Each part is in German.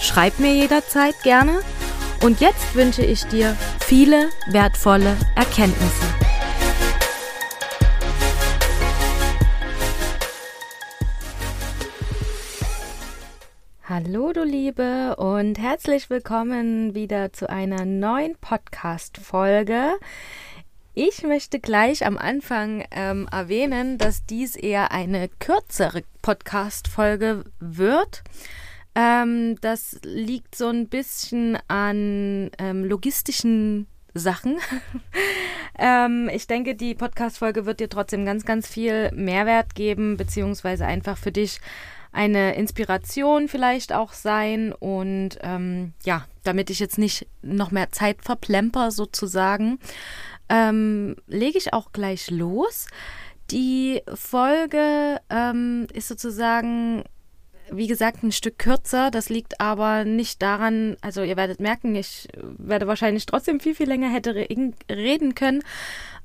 Schreib mir jederzeit gerne. Und jetzt wünsche ich dir viele wertvolle Erkenntnisse. Hallo du Liebe und herzlich willkommen wieder zu einer neuen Podcast-Folge. Ich möchte gleich am Anfang ähm, erwähnen, dass dies eher eine kürzere Podcast-Folge wird. Ähm, das liegt so ein bisschen an ähm, logistischen Sachen. ähm, ich denke, die Podcast-Folge wird dir trotzdem ganz, ganz viel Mehrwert geben, beziehungsweise einfach für dich eine Inspiration vielleicht auch sein. Und ähm, ja, damit ich jetzt nicht noch mehr Zeit verplemper sozusagen, ähm, lege ich auch gleich los. Die Folge ähm, ist sozusagen wie gesagt, ein Stück kürzer. Das liegt aber nicht daran, also ihr werdet merken, ich werde wahrscheinlich trotzdem viel, viel länger hätte reden können.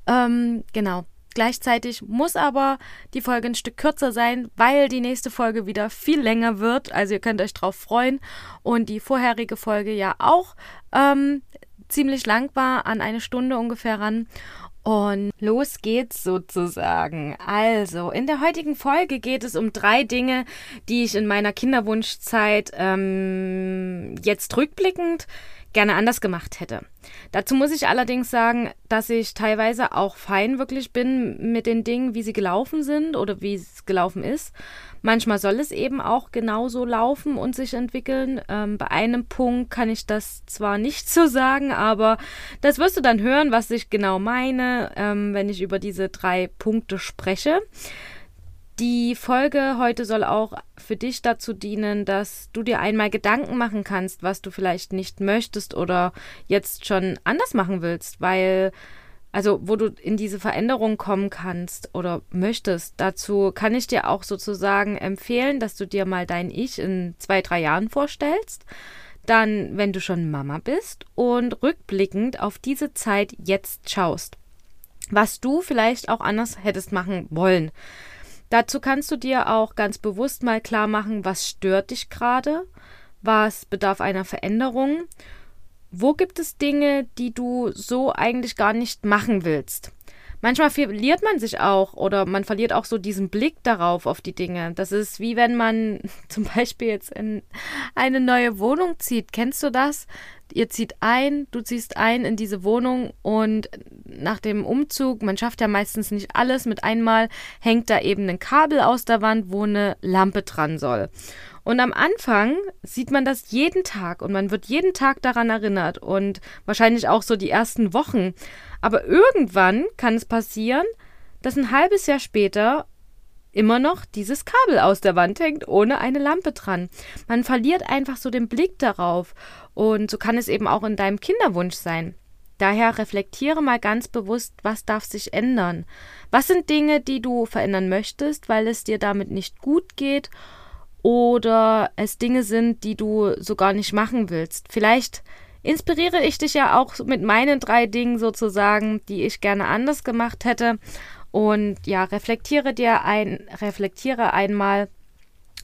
Ähm, genau. Gleichzeitig muss aber die Folge ein Stück kürzer sein, weil die nächste Folge wieder viel länger wird. Also ihr könnt euch drauf freuen. Und die vorherige Folge ja auch ähm, ziemlich lang war, an eine Stunde ungefähr ran. Und los geht's sozusagen. Also, in der heutigen Folge geht es um drei Dinge, die ich in meiner Kinderwunschzeit ähm, jetzt rückblickend gerne anders gemacht hätte. Dazu muss ich allerdings sagen, dass ich teilweise auch fein wirklich bin mit den Dingen, wie sie gelaufen sind oder wie es gelaufen ist. Manchmal soll es eben auch genauso laufen und sich entwickeln. Ähm, bei einem Punkt kann ich das zwar nicht so sagen, aber das wirst du dann hören, was ich genau meine, ähm, wenn ich über diese drei Punkte spreche. Die Folge heute soll auch für dich dazu dienen, dass du dir einmal Gedanken machen kannst, was du vielleicht nicht möchtest oder jetzt schon anders machen willst, weil also wo du in diese Veränderung kommen kannst oder möchtest. Dazu kann ich dir auch sozusagen empfehlen, dass du dir mal dein Ich in zwei, drei Jahren vorstellst. Dann, wenn du schon Mama bist und rückblickend auf diese Zeit jetzt schaust, was du vielleicht auch anders hättest machen wollen. Dazu kannst du dir auch ganz bewusst mal klar machen, was stört dich gerade, was bedarf einer Veränderung, wo gibt es Dinge, die du so eigentlich gar nicht machen willst. Manchmal verliert man sich auch oder man verliert auch so diesen Blick darauf, auf die Dinge. Das ist wie wenn man zum Beispiel jetzt in eine neue Wohnung zieht. Kennst du das? Ihr zieht ein, du ziehst ein in diese Wohnung und nach dem Umzug, man schafft ja meistens nicht alles, mit einmal hängt da eben ein Kabel aus der Wand, wo eine Lampe dran soll. Und am Anfang sieht man das jeden Tag und man wird jeden Tag daran erinnert und wahrscheinlich auch so die ersten Wochen. Aber irgendwann kann es passieren, dass ein halbes Jahr später immer noch dieses Kabel aus der Wand hängt, ohne eine Lampe dran. Man verliert einfach so den Blick darauf. Und so kann es eben auch in deinem Kinderwunsch sein. Daher reflektiere mal ganz bewusst, was darf sich ändern. Was sind Dinge, die du verändern möchtest, weil es dir damit nicht gut geht oder es Dinge sind, die du so gar nicht machen willst. Vielleicht inspiriere ich dich ja auch mit meinen drei Dingen sozusagen, die ich gerne anders gemacht hätte. Und ja, reflektiere dir ein, reflektiere einmal,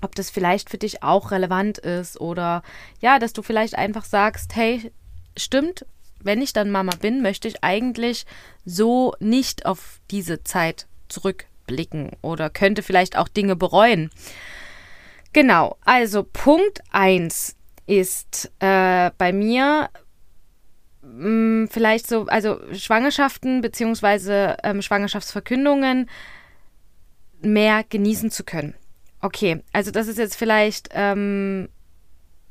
ob das vielleicht für dich auch relevant ist oder ja, dass du vielleicht einfach sagst, hey, stimmt, wenn ich dann Mama bin, möchte ich eigentlich so nicht auf diese Zeit zurückblicken oder könnte vielleicht auch Dinge bereuen. Genau, also Punkt 1 ist äh, bei mir mh, mm, vielleicht so, also Schwangerschaften beziehungsweise ähm, Schwangerschaftsverkündungen mehr genießen zu können. Okay, also das ist jetzt vielleicht ähm,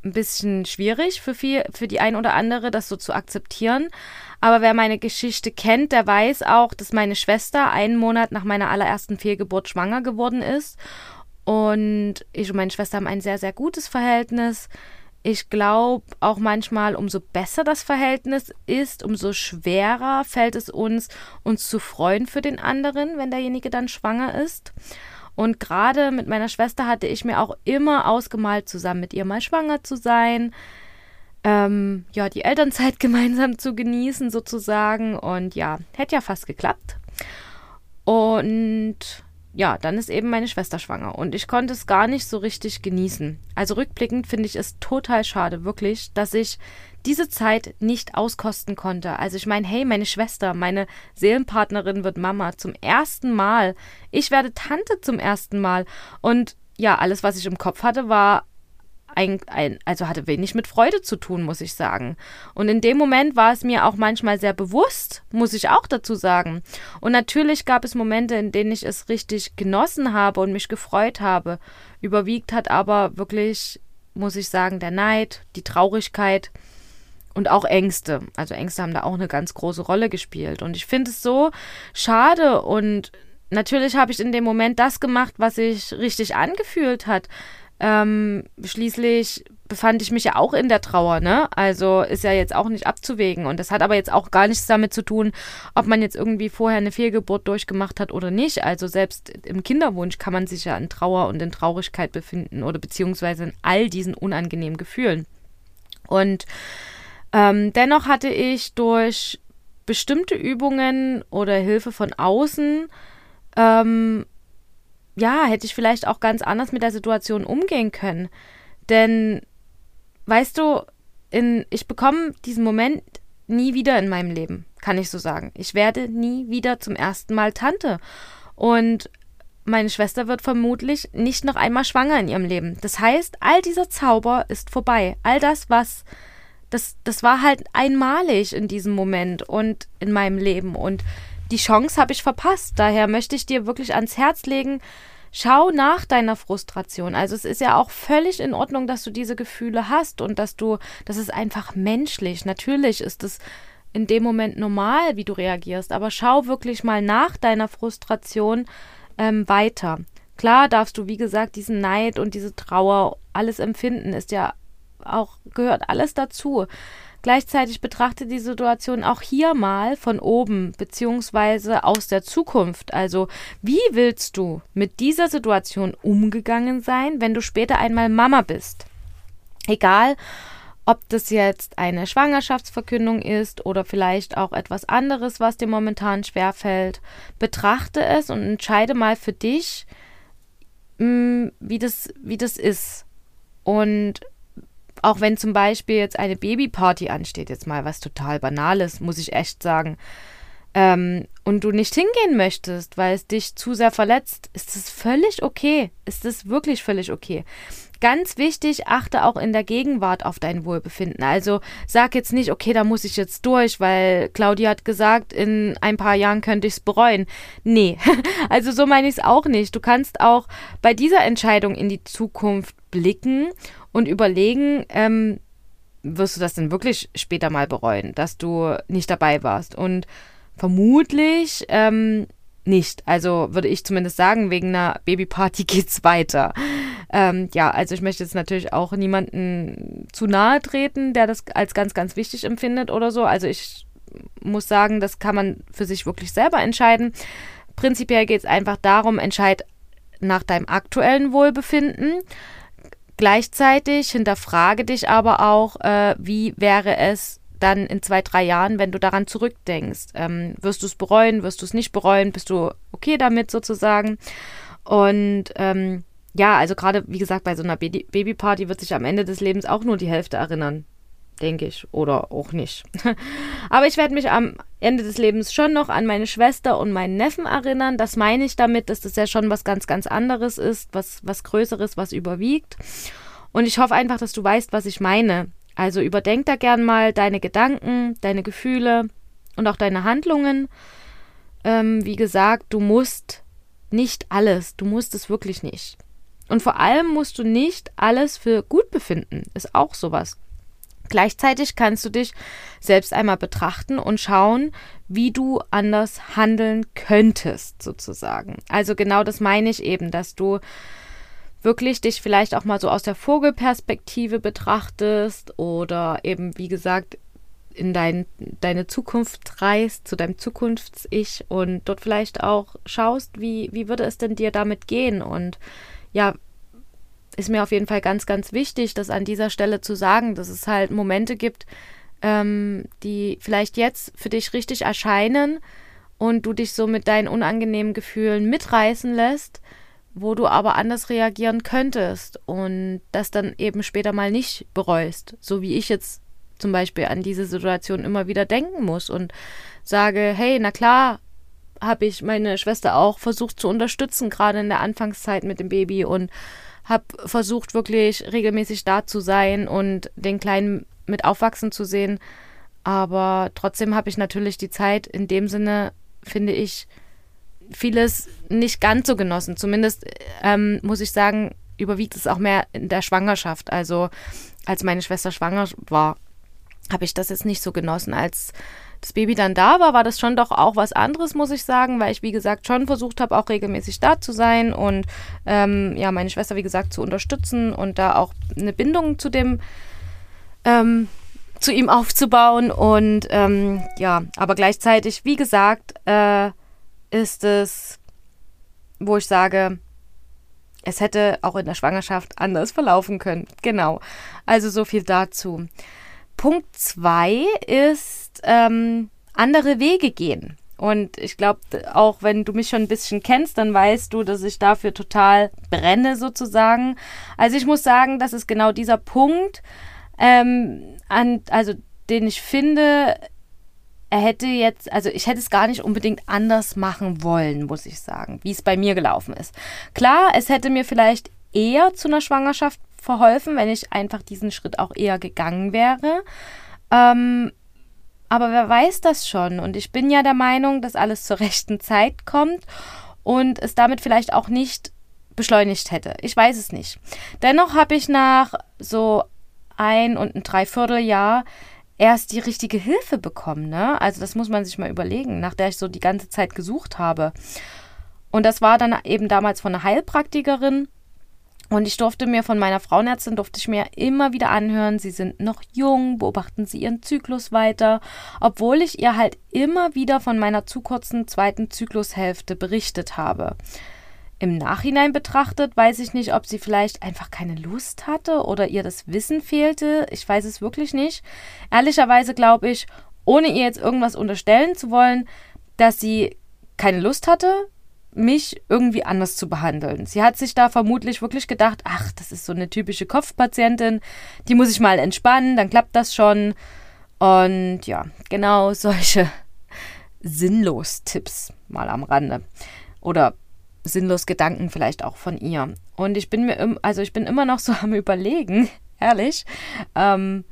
ein bisschen schwierig für, viel, für die ein oder andere, das so zu akzeptieren. Aber wer meine Geschichte kennt, der weiß auch, dass meine Schwester einen Monat nach meiner allerersten Fehlgeburt schwanger geworden ist. Und ich und meine Schwester haben ein sehr, sehr gutes Verhältnis. Ich glaube auch manchmal, umso besser das Verhältnis ist, umso schwerer fällt es uns, uns zu freuen für den anderen, wenn derjenige dann schwanger ist. Und gerade mit meiner Schwester hatte ich mir auch immer ausgemalt, zusammen mit ihr mal schwanger zu sein, ähm, ja, die Elternzeit gemeinsam zu genießen sozusagen. Und ja, hätte ja fast geklappt. Und ja, dann ist eben meine Schwester schwanger und ich konnte es gar nicht so richtig genießen. Also rückblickend finde ich es total schade, wirklich, dass ich diese Zeit nicht auskosten konnte. Also ich meine, hey, meine Schwester, meine Seelenpartnerin wird Mama zum ersten Mal. Ich werde Tante zum ersten Mal. Und ja, alles, was ich im Kopf hatte, war ein, ein, also hatte wenig mit Freude zu tun, muss ich sagen. Und in dem Moment war es mir auch manchmal sehr bewusst, muss ich auch dazu sagen. Und natürlich gab es Momente, in denen ich es richtig genossen habe und mich gefreut habe. Überwiegt hat aber wirklich, muss ich sagen, der Neid, die Traurigkeit und auch Ängste. Also Ängste haben da auch eine ganz große Rolle gespielt. Und ich finde es so schade und natürlich habe ich in dem Moment das gemacht, was sich richtig angefühlt hat. Ähm, schließlich befand ich mich ja auch in der Trauer, ne? Also ist ja jetzt auch nicht abzuwägen. Und das hat aber jetzt auch gar nichts damit zu tun, ob man jetzt irgendwie vorher eine Fehlgeburt durchgemacht hat oder nicht. Also selbst im Kinderwunsch kann man sich ja in Trauer und in Traurigkeit befinden oder beziehungsweise in all diesen unangenehmen Gefühlen. Und ähm, dennoch hatte ich durch bestimmte Übungen oder Hilfe von außen ähm, ja, hätte ich vielleicht auch ganz anders mit der Situation umgehen können. Denn, weißt du, in, ich bekomme diesen Moment nie wieder in meinem Leben, kann ich so sagen. Ich werde nie wieder zum ersten Mal Tante. Und meine Schwester wird vermutlich nicht noch einmal schwanger in ihrem Leben. Das heißt, all dieser Zauber ist vorbei. All das, was, das, das war halt einmalig in diesem Moment und in meinem Leben. Und die Chance habe ich verpasst. Daher möchte ich dir wirklich ans Herz legen, schau nach deiner Frustration. Also es ist ja auch völlig in Ordnung, dass du diese Gefühle hast und dass du, das ist einfach menschlich. Natürlich ist es in dem Moment normal, wie du reagierst, aber schau wirklich mal nach deiner Frustration ähm, weiter. Klar darfst du, wie gesagt, diesen Neid und diese Trauer, alles empfinden, ist ja auch, gehört alles dazu. Gleichzeitig betrachte die Situation auch hier mal von oben beziehungsweise aus der Zukunft. Also wie willst du mit dieser Situation umgegangen sein, wenn du später einmal Mama bist? Egal, ob das jetzt eine Schwangerschaftsverkündung ist oder vielleicht auch etwas anderes, was dir momentan schwerfällt, betrachte es und entscheide mal für dich, mm, wie das, wie das ist. Und auch wenn zum Beispiel jetzt eine Babyparty ansteht, jetzt mal was total Banales, muss ich echt sagen, ähm, und du nicht hingehen möchtest, weil es dich zu sehr verletzt, ist es völlig okay. Ist es wirklich völlig okay. Ganz wichtig, achte auch in der Gegenwart auf dein Wohlbefinden. Also sag jetzt nicht, okay, da muss ich jetzt durch, weil Claudia hat gesagt, in ein paar Jahren könnte ich es bereuen. Nee, also so meine ich es auch nicht. Du kannst auch bei dieser Entscheidung in die Zukunft blicken und überlegen, ähm, wirst du das denn wirklich später mal bereuen, dass du nicht dabei warst? Und vermutlich ähm, nicht. Also würde ich zumindest sagen, wegen einer Babyparty geht's weiter. Ähm, ja, also ich möchte jetzt natürlich auch niemanden zu nahe treten, der das als ganz, ganz wichtig empfindet oder so. Also ich muss sagen, das kann man für sich wirklich selber entscheiden. Prinzipiell geht es einfach darum, entscheid nach deinem aktuellen Wohlbefinden. Gleichzeitig hinterfrage dich aber auch, äh, wie wäre es dann in zwei, drei Jahren, wenn du daran zurückdenkst. Ähm, wirst du es bereuen, wirst du es nicht bereuen, bist du okay damit sozusagen? Und ähm, ja, also gerade wie gesagt, bei so einer Baby Babyparty wird sich am Ende des Lebens auch nur die Hälfte erinnern denke ich, oder auch nicht. Aber ich werde mich am Ende des Lebens schon noch an meine Schwester und meinen Neffen erinnern. Das meine ich damit, dass das ja schon was ganz, ganz anderes ist, was, was Größeres, was überwiegt. Und ich hoffe einfach, dass du weißt, was ich meine. Also überdenk da gern mal deine Gedanken, deine Gefühle und auch deine Handlungen. Ähm, wie gesagt, du musst nicht alles, du musst es wirklich nicht. Und vor allem musst du nicht alles für gut befinden. Ist auch sowas. Gleichzeitig kannst du dich selbst einmal betrachten und schauen, wie du anders handeln könntest, sozusagen. Also genau das meine ich eben, dass du wirklich dich vielleicht auch mal so aus der Vogelperspektive betrachtest oder eben, wie gesagt, in dein, deine Zukunft reist, zu deinem Zukunfts-Ich und dort vielleicht auch schaust, wie, wie würde es denn dir damit gehen? Und ja, ist mir auf jeden Fall ganz, ganz wichtig, das an dieser Stelle zu sagen, dass es halt Momente gibt, ähm, die vielleicht jetzt für dich richtig erscheinen und du dich so mit deinen unangenehmen Gefühlen mitreißen lässt wo du aber anders reagieren könntest und das dann eben später mal nicht bereust, so wie ich jetzt zum Beispiel an diese Situation immer wieder denken muss und sage, hey, na klar, habe ich meine Schwester auch versucht zu unterstützen, gerade in der Anfangszeit mit dem Baby und habe versucht, wirklich regelmäßig da zu sein und den Kleinen mit aufwachsen zu sehen. Aber trotzdem habe ich natürlich die Zeit in dem Sinne, finde ich, vieles nicht ganz so genossen. Zumindest ähm, muss ich sagen, überwiegt es auch mehr in der Schwangerschaft. Also als meine Schwester schwanger war, habe ich das jetzt nicht so genossen. Als das Baby dann da war, war das schon doch auch was anderes, muss ich sagen, weil ich, wie gesagt, schon versucht habe, auch regelmäßig da zu sein und ähm, ja, meine Schwester, wie gesagt, zu unterstützen und da auch eine Bindung zu dem, ähm, zu ihm aufzubauen. Und ähm, ja, aber gleichzeitig, wie gesagt, äh, ist es, wo ich sage, es hätte auch in der Schwangerschaft anders verlaufen können. Genau. Also so viel dazu. Punkt zwei ist ähm, andere Wege gehen. Und ich glaube, auch wenn du mich schon ein bisschen kennst, dann weißt du, dass ich dafür total brenne sozusagen. Also ich muss sagen, das ist genau dieser Punkt, ähm, an, also den ich finde, er hätte jetzt, also ich hätte es gar nicht unbedingt anders machen wollen, muss ich sagen, wie es bei mir gelaufen ist. Klar, es hätte mir vielleicht eher zu einer Schwangerschaft verholfen, wenn ich einfach diesen Schritt auch eher gegangen wäre. Ähm, aber wer weiß das schon? Und ich bin ja der Meinung, dass alles zur rechten Zeit kommt und es damit vielleicht auch nicht beschleunigt hätte. Ich weiß es nicht. Dennoch habe ich nach so ein und ein Dreivierteljahr erst die richtige Hilfe bekommen. Ne? Also das muss man sich mal überlegen, nach der ich so die ganze Zeit gesucht habe. Und das war dann eben damals von einer Heilpraktikerin. Und ich durfte mir von meiner Frauenärztin, durfte ich mir immer wieder anhören, sie sind noch jung, beobachten sie ihren Zyklus weiter, obwohl ich ihr halt immer wieder von meiner zu kurzen zweiten Zyklushälfte berichtet habe. Im Nachhinein betrachtet weiß ich nicht, ob sie vielleicht einfach keine Lust hatte oder ihr das Wissen fehlte. Ich weiß es wirklich nicht. Ehrlicherweise glaube ich, ohne ihr jetzt irgendwas unterstellen zu wollen, dass sie keine Lust hatte, mich irgendwie anders zu behandeln. Sie hat sich da vermutlich wirklich gedacht, ach, das ist so eine typische Kopfpatientin, die muss ich mal entspannen, dann klappt das schon. Und ja, genau solche sinnlos Tipps mal am Rande. Oder sinnlos Gedanken vielleicht auch von ihr. Und ich bin mir, im, also ich bin immer noch so am Überlegen, ehrlich, ähm,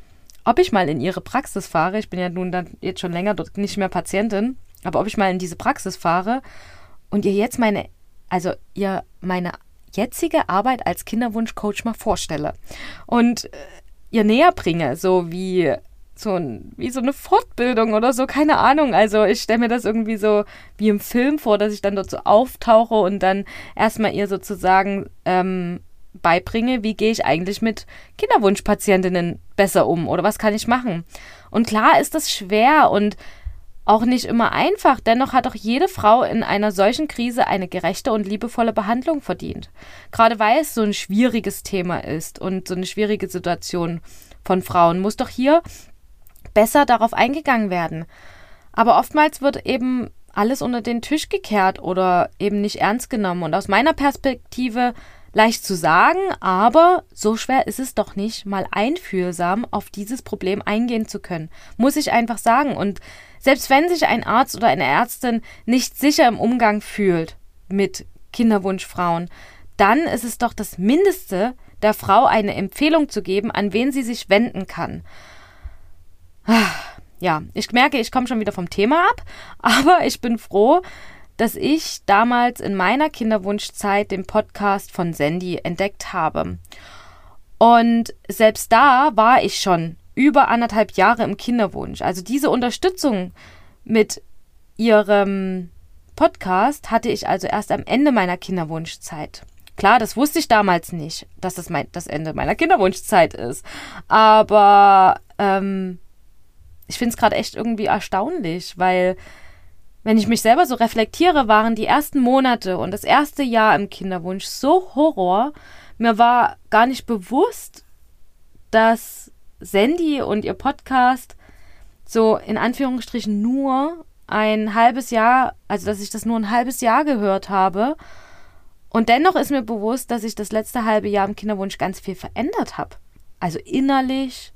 ob ich mal in ihre Praxis fahre. Ich bin ja nun dann jetzt schon länger dort nicht mehr Patientin, aber ob ich mal in diese Praxis fahre und ihr jetzt meine, also ihr meine jetzige Arbeit als Kinderwunschcoach mal vorstelle und äh, ihr näher bringe, so wie so ein, wie so eine Fortbildung oder so, keine Ahnung. Also ich stelle mir das irgendwie so wie im Film vor, dass ich dann dort so auftauche und dann erstmal ihr sozusagen ähm, beibringe, wie gehe ich eigentlich mit Kinderwunschpatientinnen besser um oder was kann ich machen. Und klar ist das schwer und auch nicht immer einfach, dennoch hat auch jede Frau in einer solchen Krise eine gerechte und liebevolle Behandlung verdient. Gerade weil es so ein schwieriges Thema ist und so eine schwierige Situation von Frauen, muss doch hier besser darauf eingegangen werden. Aber oftmals wird eben alles unter den Tisch gekehrt oder eben nicht ernst genommen. Und aus meiner Perspektive leicht zu sagen, aber so schwer ist es doch nicht, mal einfühlsam auf dieses Problem eingehen zu können. Muss ich einfach sagen. Und selbst wenn sich ein Arzt oder eine Ärztin nicht sicher im Umgang fühlt mit Kinderwunschfrauen, dann ist es doch das Mindeste, der Frau eine Empfehlung zu geben, an wen sie sich wenden kann. Ja, ich merke, ich komme schon wieder vom Thema ab, aber ich bin froh, dass ich damals in meiner Kinderwunschzeit den Podcast von Sandy entdeckt habe. Und selbst da war ich schon über anderthalb Jahre im Kinderwunsch. Also diese Unterstützung mit ihrem Podcast hatte ich also erst am Ende meiner Kinderwunschzeit. Klar, das wusste ich damals nicht, dass das mein, das Ende meiner Kinderwunschzeit ist. Aber ähm, ich finde es gerade echt irgendwie erstaunlich, weil wenn ich mich selber so reflektiere, waren die ersten Monate und das erste Jahr im Kinderwunsch so Horror. Mir war gar nicht bewusst, dass Sandy und ihr Podcast so in Anführungsstrichen nur ein halbes Jahr, also dass ich das nur ein halbes Jahr gehört habe. Und dennoch ist mir bewusst, dass ich das letzte halbe Jahr im Kinderwunsch ganz viel verändert habe. Also innerlich,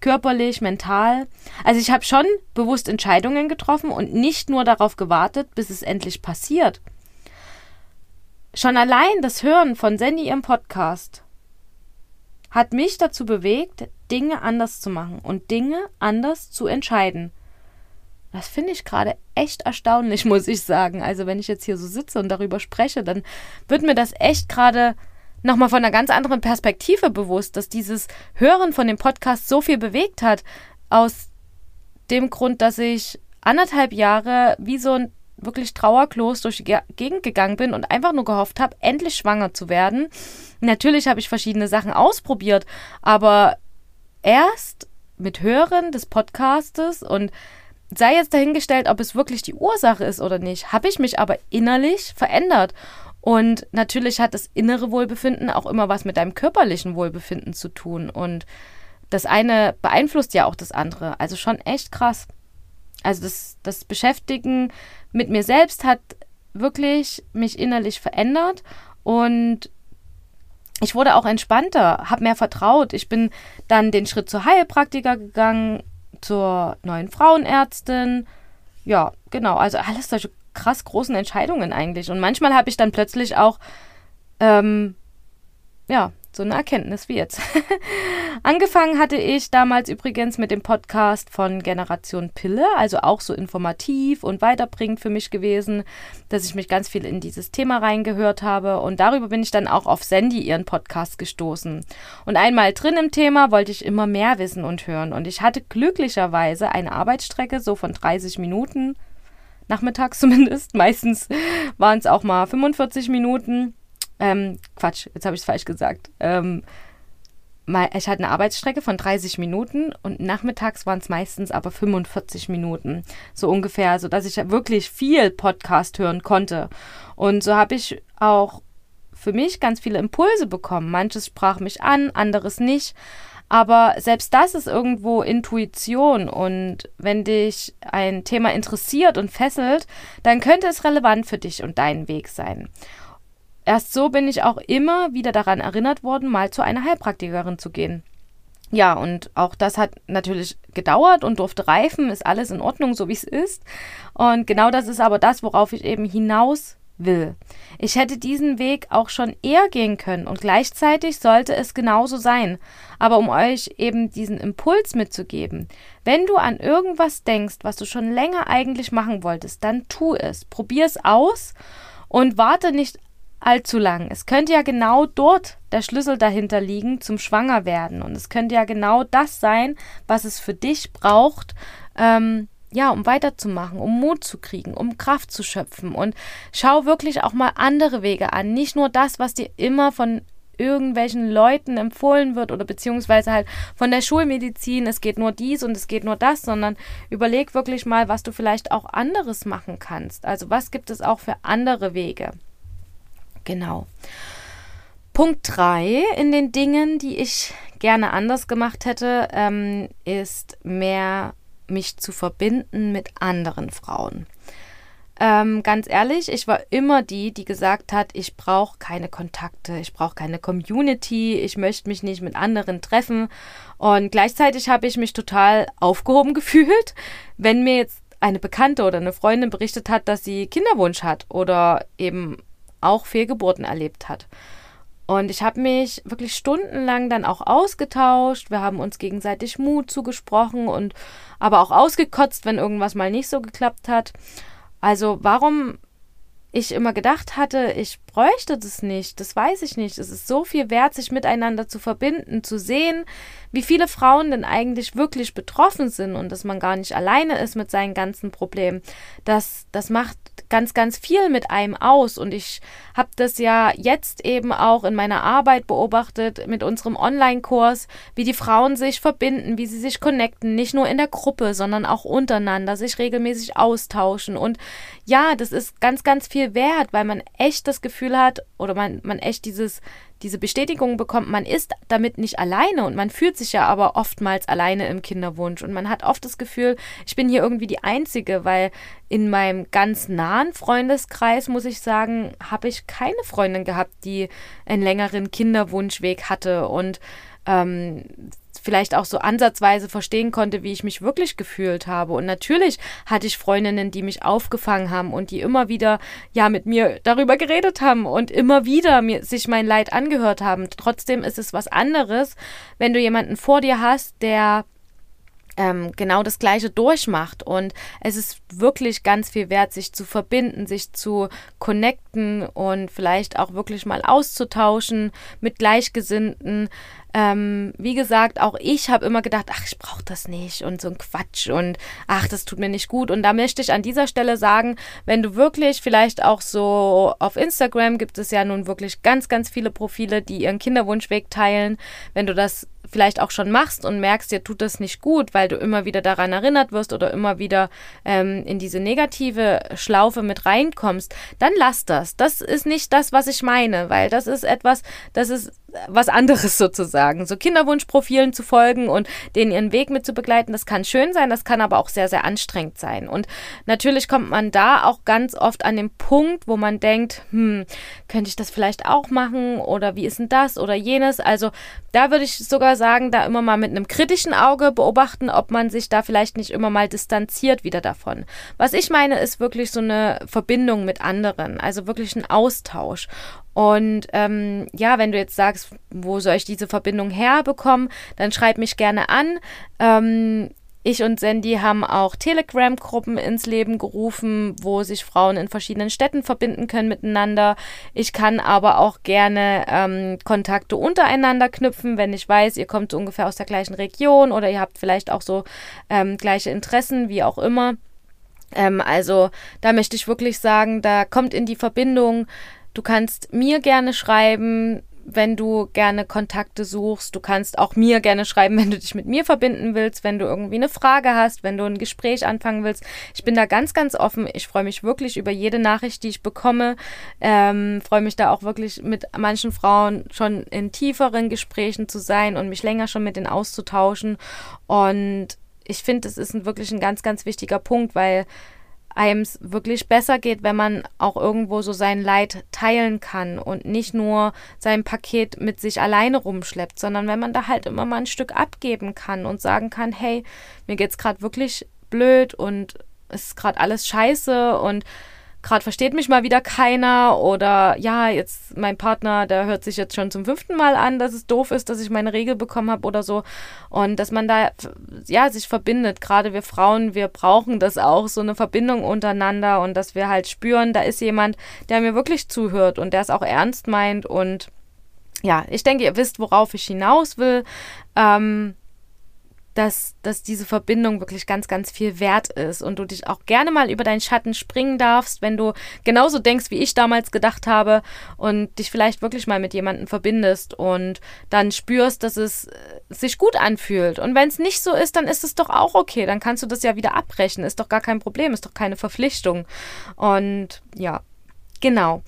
körperlich, mental. Also ich habe schon bewusst Entscheidungen getroffen und nicht nur darauf gewartet, bis es endlich passiert. Schon allein das Hören von Sandy im Podcast hat mich dazu bewegt, Dinge anders zu machen und Dinge anders zu entscheiden. Das finde ich gerade echt erstaunlich, muss ich sagen. Also wenn ich jetzt hier so sitze und darüber spreche, dann wird mir das echt gerade nochmal von einer ganz anderen Perspektive bewusst, dass dieses Hören von dem Podcast so viel bewegt hat. Aus dem Grund, dass ich anderthalb Jahre wie so ein wirklich Trauerklos durch die Gegend gegangen bin und einfach nur gehofft habe, endlich schwanger zu werden. Natürlich habe ich verschiedene Sachen ausprobiert, aber erst mit Hören des Podcastes und sei jetzt dahingestellt, ob es wirklich die Ursache ist oder nicht, habe ich mich aber innerlich verändert. Und natürlich hat das innere Wohlbefinden auch immer was mit deinem körperlichen Wohlbefinden zu tun. Und das eine beeinflusst ja auch das andere. Also schon echt krass. Also das, das Beschäftigen mit mir selbst hat wirklich mich innerlich verändert und ich wurde auch entspannter, habe mehr vertraut. Ich bin dann den Schritt zur Heilpraktiker gegangen, zur neuen Frauenärztin. Ja, genau. Also alles solche krass großen Entscheidungen eigentlich. Und manchmal habe ich dann plötzlich auch, ähm, ja, so eine Erkenntnis wie jetzt. Angefangen hatte ich damals übrigens mit dem Podcast von Generation Pille, also auch so informativ und weiterbringend für mich gewesen, dass ich mich ganz viel in dieses Thema reingehört habe. Und darüber bin ich dann auch auf Sandy ihren Podcast gestoßen. Und einmal drin im Thema wollte ich immer mehr wissen und hören. Und ich hatte glücklicherweise eine Arbeitsstrecke so von 30 Minuten, nachmittags zumindest. Meistens waren es auch mal 45 Minuten. Ähm, Quatsch, jetzt habe ich es falsch gesagt. Ähm, ich hatte eine Arbeitsstrecke von 30 Minuten und nachmittags waren es meistens aber 45 Minuten. So ungefähr, sodass ich wirklich viel Podcast hören konnte. Und so habe ich auch für mich ganz viele Impulse bekommen. Manches sprach mich an, anderes nicht. Aber selbst das ist irgendwo Intuition und wenn dich ein Thema interessiert und fesselt, dann könnte es relevant für dich und deinen Weg sein. Erst so bin ich auch immer wieder daran erinnert worden, mal zu einer Heilpraktikerin zu gehen. Ja, und auch das hat natürlich gedauert und durfte reifen, ist alles in Ordnung, so wie es ist. Und genau das ist aber das, worauf ich eben hinaus will. Ich hätte diesen Weg auch schon eher gehen können und gleichzeitig sollte es genauso sein. Aber um euch eben diesen Impuls mitzugeben, wenn du an irgendwas denkst, was du schon länger eigentlich machen wolltest, dann tu es, probier es aus und warte nicht allzu lang. Es könnte ja genau dort der Schlüssel dahinter liegen zum Schwangerwerden. Und es könnte ja genau das sein, was es für dich braucht, ähm, ja, um weiterzumachen, um Mut zu kriegen, um Kraft zu schöpfen. Und schau wirklich auch mal andere Wege an. Nicht nur das, was dir immer von irgendwelchen Leuten empfohlen wird oder beziehungsweise halt von der Schulmedizin, es geht nur dies und es geht nur das, sondern überleg wirklich mal, was du vielleicht auch anderes machen kannst. Also was gibt es auch für andere Wege? Genau. Punkt 3 in den Dingen, die ich gerne anders gemacht hätte, ähm, ist mehr mich zu verbinden mit anderen Frauen. Ähm, ganz ehrlich, ich war immer die, die gesagt hat, ich brauche keine Kontakte, ich brauche keine Community, ich möchte mich nicht mit anderen treffen. Und gleichzeitig habe ich mich total aufgehoben gefühlt, wenn mir jetzt eine Bekannte oder eine Freundin berichtet hat, dass sie Kinderwunsch hat oder eben auch Fehlgeburten erlebt hat. Und ich habe mich wirklich stundenlang dann auch ausgetauscht. Wir haben uns gegenseitig Mut zugesprochen und aber auch ausgekotzt, wenn irgendwas mal nicht so geklappt hat. Also warum ich immer gedacht hatte, ich bräuchte das nicht, das weiß ich nicht. Es ist so viel wert, sich miteinander zu verbinden, zu sehen, wie viele Frauen denn eigentlich wirklich betroffen sind und dass man gar nicht alleine ist mit seinen ganzen Problemen. Das, das macht ganz, ganz viel mit einem aus. Und ich habe das ja jetzt eben auch in meiner Arbeit beobachtet mit unserem Online-Kurs, wie die Frauen sich verbinden, wie sie sich connecten, nicht nur in der Gruppe, sondern auch untereinander, sich regelmäßig austauschen. Und ja, das ist ganz, ganz viel wert, weil man echt das Gefühl hat oder man, man echt dieses diese Bestätigung bekommt, man ist damit nicht alleine und man fühlt sich ja aber oftmals alleine im Kinderwunsch und man hat oft das Gefühl, ich bin hier irgendwie die Einzige, weil in meinem ganz nahen Freundeskreis, muss ich sagen, habe ich keine Freundin gehabt, die einen längeren Kinderwunschweg hatte und ähm, vielleicht auch so ansatzweise verstehen konnte, wie ich mich wirklich gefühlt habe. Und natürlich hatte ich Freundinnen, die mich aufgefangen haben und die immer wieder ja mit mir darüber geredet haben und immer wieder mir sich mein Leid angehört haben. Trotzdem ist es was anderes, wenn du jemanden vor dir hast, der ähm, genau das Gleiche durchmacht. Und es ist wirklich ganz viel wert, sich zu verbinden, sich zu connecten und vielleicht auch wirklich mal auszutauschen mit Gleichgesinnten. Ähm, wie gesagt, auch ich habe immer gedacht, ach, ich brauche das nicht und so ein Quatsch und ach, das tut mir nicht gut. Und da möchte ich an dieser Stelle sagen, wenn du wirklich vielleicht auch so auf Instagram gibt es ja nun wirklich ganz, ganz viele Profile, die ihren Kinderwunschweg teilen. Wenn du das vielleicht auch schon machst und merkst, dir tut das nicht gut, weil du immer wieder daran erinnert wirst oder immer wieder ähm, in diese negative Schlaufe mit reinkommst, dann lass das. Das ist nicht das, was ich meine, weil das ist etwas, das ist was anderes sozusagen. So Kinderwunschprofilen zu folgen und denen ihren Weg mit zu begleiten, das kann schön sein, das kann aber auch sehr, sehr anstrengend sein. Und natürlich kommt man da auch ganz oft an den Punkt, wo man denkt, hm, könnte ich das vielleicht auch machen oder wie ist denn das oder jenes? Also da würde ich sogar sagen, da immer mal mit einem kritischen Auge beobachten, ob man sich da vielleicht nicht immer mal distanziert wieder davon. Was ich meine, ist wirklich so eine Verbindung mit anderen, also wirklich ein Austausch. Und ähm, ja, wenn du jetzt sagst, wo soll ich diese Verbindung herbekommen, dann schreib mich gerne an. Ähm, ich und Sandy haben auch Telegram-Gruppen ins Leben gerufen, wo sich Frauen in verschiedenen Städten verbinden können miteinander. Ich kann aber auch gerne ähm, Kontakte untereinander knüpfen, wenn ich weiß, ihr kommt so ungefähr aus der gleichen Region oder ihr habt vielleicht auch so ähm, gleiche Interessen, wie auch immer. Ähm, also da möchte ich wirklich sagen, da kommt in die Verbindung Du kannst mir gerne schreiben, wenn du gerne Kontakte suchst. Du kannst auch mir gerne schreiben, wenn du dich mit mir verbinden willst, wenn du irgendwie eine Frage hast, wenn du ein Gespräch anfangen willst. Ich bin da ganz, ganz offen. Ich freue mich wirklich über jede Nachricht, die ich bekomme. Ähm, freue mich da auch wirklich mit manchen Frauen schon in tieferen Gesprächen zu sein und mich länger schon mit denen auszutauschen. Und ich finde, das ist ein, wirklich ein ganz, ganz wichtiger Punkt, weil einem es wirklich besser geht, wenn man auch irgendwo so sein Leid teilen kann und nicht nur sein Paket mit sich alleine rumschleppt, sondern wenn man da halt immer mal ein Stück abgeben kann und sagen kann, hey, mir geht's gerade wirklich blöd und es ist gerade alles scheiße und gerade versteht mich mal wieder keiner oder ja, jetzt mein Partner, der hört sich jetzt schon zum fünften Mal an, dass es doof ist, dass ich meine Regel bekommen habe oder so und dass man da ja sich verbindet. Gerade wir Frauen, wir brauchen das auch so eine Verbindung untereinander und dass wir halt spüren, da ist jemand, der mir wirklich zuhört und der es auch ernst meint und ja, ich denke, ihr wisst, worauf ich hinaus will. Ähm, dass, dass diese Verbindung wirklich ganz, ganz viel wert ist und du dich auch gerne mal über deinen Schatten springen darfst, wenn du genauso denkst, wie ich damals gedacht habe und dich vielleicht wirklich mal mit jemandem verbindest und dann spürst, dass es äh, sich gut anfühlt. Und wenn es nicht so ist, dann ist es doch auch okay. Dann kannst du das ja wieder abbrechen. Ist doch gar kein Problem, ist doch keine Verpflichtung. Und ja, genau.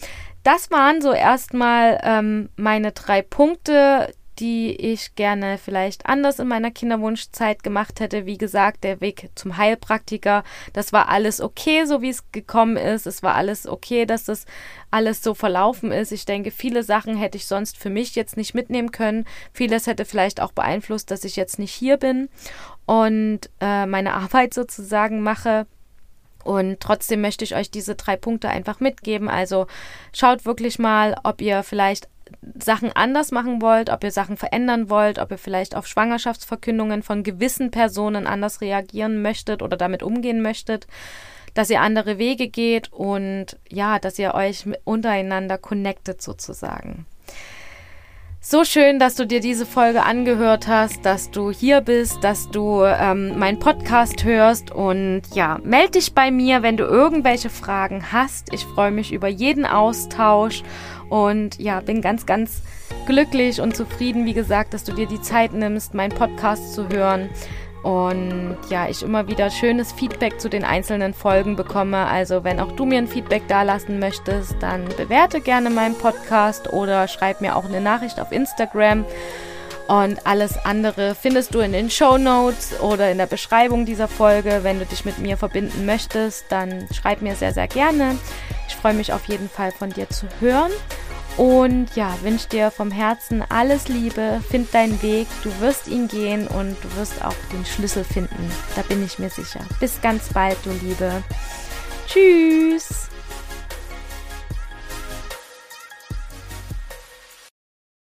Das waren so erstmal ähm, meine drei Punkte, die ich gerne vielleicht anders in meiner Kinderwunschzeit gemacht hätte. Wie gesagt, der Weg zum Heilpraktiker, das war alles okay, so wie es gekommen ist. Es war alles okay, dass das alles so verlaufen ist. Ich denke, viele Sachen hätte ich sonst für mich jetzt nicht mitnehmen können. Vieles hätte vielleicht auch beeinflusst, dass ich jetzt nicht hier bin und äh, meine Arbeit sozusagen mache. Und trotzdem möchte ich euch diese drei Punkte einfach mitgeben. Also schaut wirklich mal, ob ihr vielleicht Sachen anders machen wollt, ob ihr Sachen verändern wollt, ob ihr vielleicht auf Schwangerschaftsverkündungen von gewissen Personen anders reagieren möchtet oder damit umgehen möchtet. dass ihr andere Wege geht und ja, dass ihr euch untereinander connectet sozusagen. So schön, dass du dir diese Folge angehört hast, dass du hier bist, dass du ähm, meinen Podcast hörst und ja, melde dich bei mir, wenn du irgendwelche Fragen hast. Ich freue mich über jeden Austausch und ja, bin ganz, ganz glücklich und zufrieden, wie gesagt, dass du dir die Zeit nimmst, meinen Podcast zu hören. Und ja, ich immer wieder schönes Feedback zu den einzelnen Folgen bekomme. Also wenn auch du mir ein Feedback dalassen möchtest, dann bewerte gerne meinen Podcast oder schreib mir auch eine Nachricht auf Instagram. Und alles andere findest du in den Show Notes oder in der Beschreibung dieser Folge. Wenn du dich mit mir verbinden möchtest, dann schreib mir sehr, sehr gerne. Ich freue mich auf jeden Fall von dir zu hören. Und ja, wünsche dir vom Herzen alles Liebe, find deinen Weg, du wirst ihn gehen und du wirst auch den Schlüssel finden. Da bin ich mir sicher. Bis ganz bald, du Liebe. Tschüss.